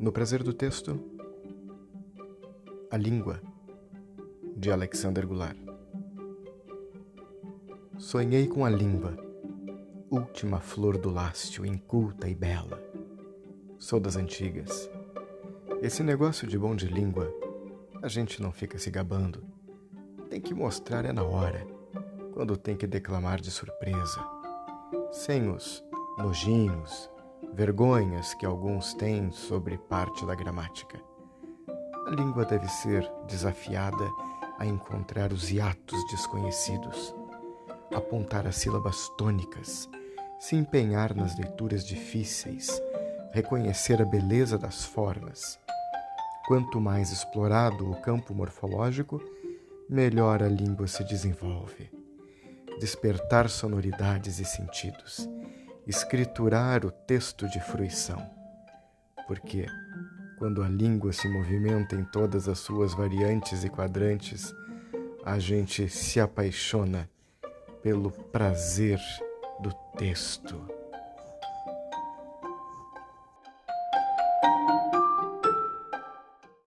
No prazer do texto, A Língua, de Alexander Goulart. Sonhei com a língua, última flor do lástio, inculta e bela. Sou das antigas. Esse negócio de bom de língua, a gente não fica se gabando. Tem que mostrar é na hora, quando tem que declamar de surpresa, sem os nojinhos, vergonhas que alguns têm sobre parte da gramática. A língua deve ser desafiada a encontrar os hiatos desconhecidos, apontar as sílabas tônicas, se empenhar nas leituras difíceis, reconhecer a beleza das formas. Quanto mais explorado o campo morfológico, melhor a língua se desenvolve. Despertar sonoridades e sentidos escriturar o texto de fruição. Porque, quando a língua se movimenta em todas as suas variantes e quadrantes, a gente se apaixona pelo prazer do texto.